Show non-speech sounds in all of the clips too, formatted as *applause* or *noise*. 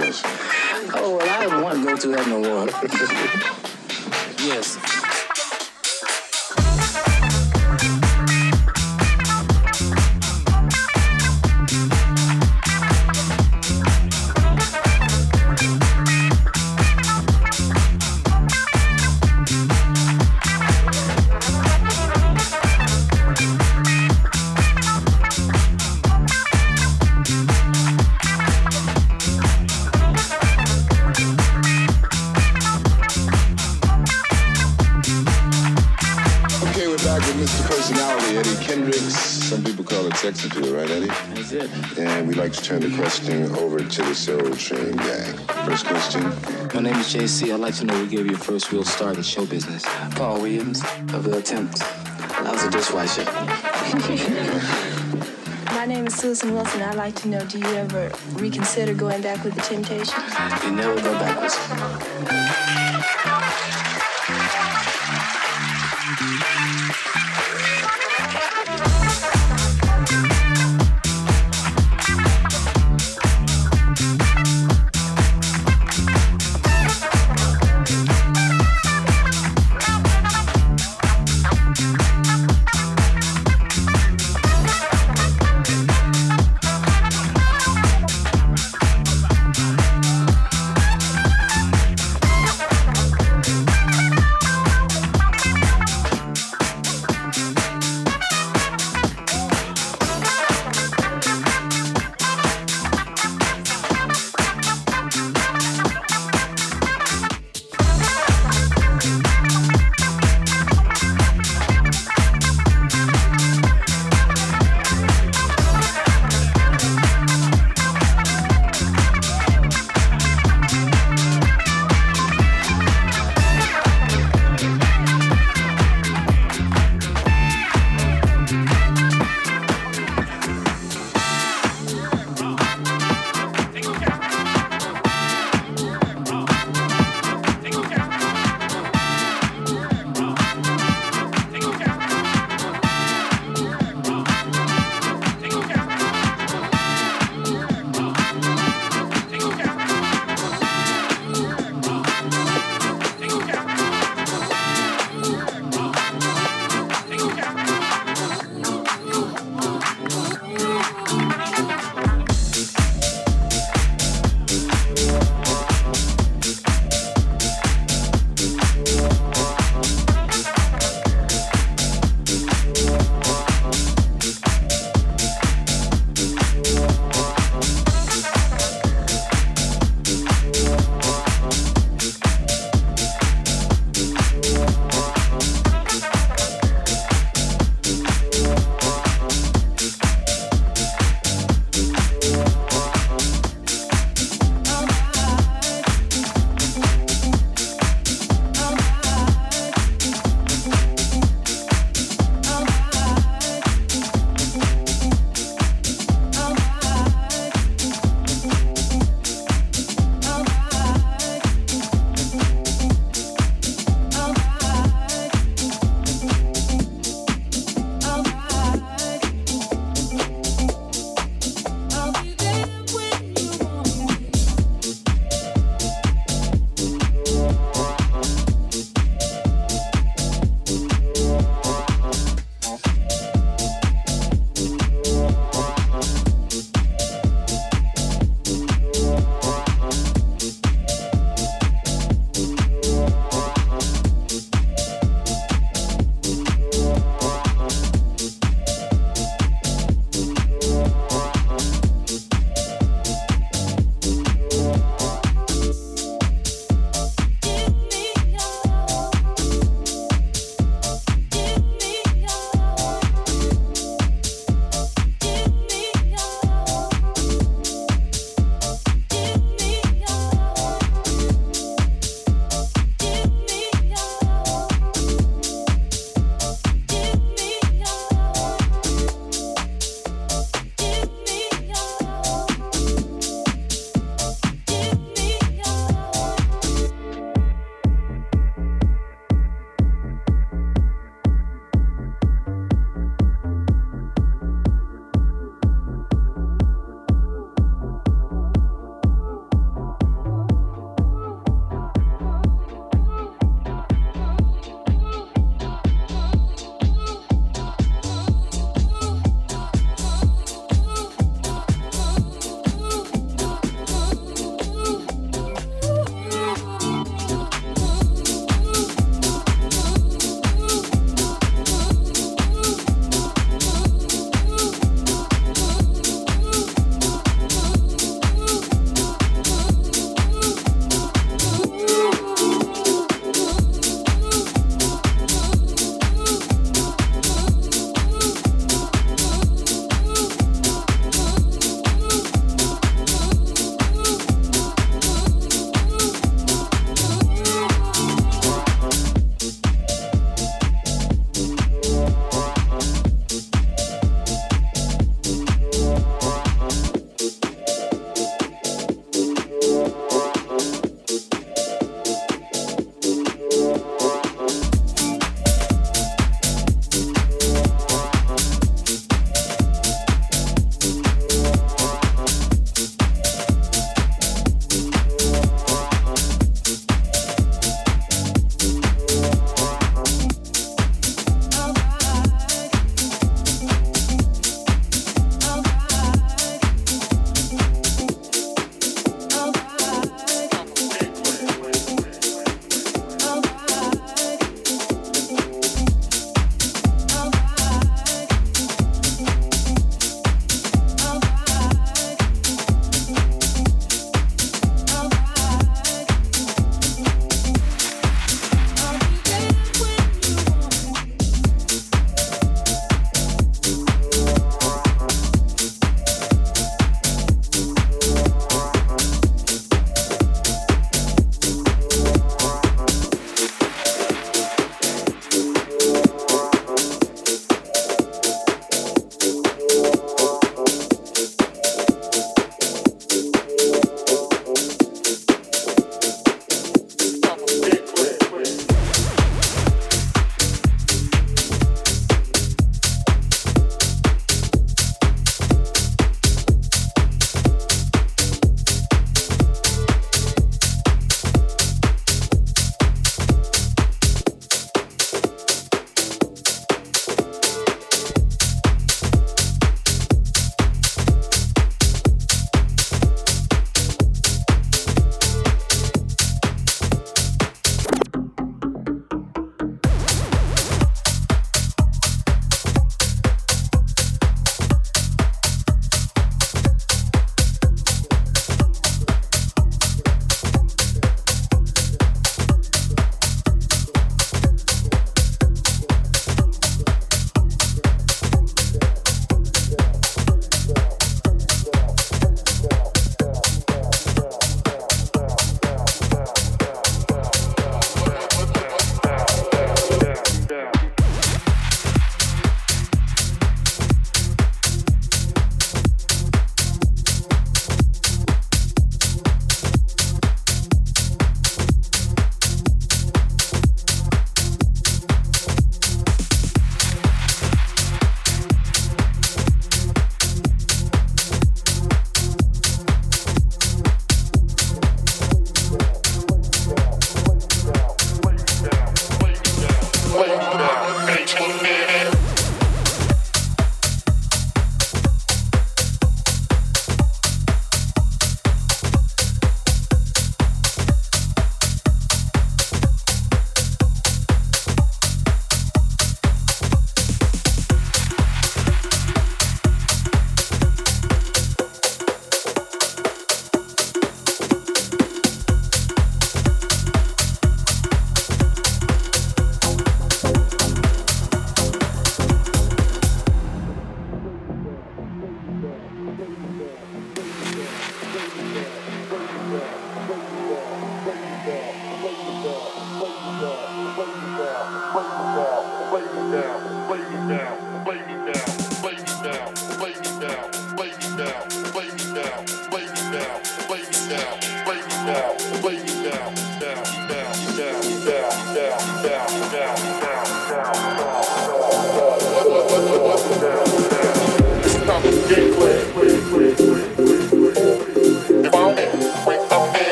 Oh, well, I don't want to go through that no more. *laughs* people call it sex appeal, right, Eddie? That's it. And we'd like to turn the question over to the Soul Train gang. First question. My name is JC. I'd like to know who gave you your first real start in show business. Paul Williams of the Attempt. I was a dishwasher. *laughs* My name is Susan Wilson. I'd like to know, do you ever reconsider going back with the Temptations? You never go backwards.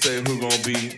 Say who gonna be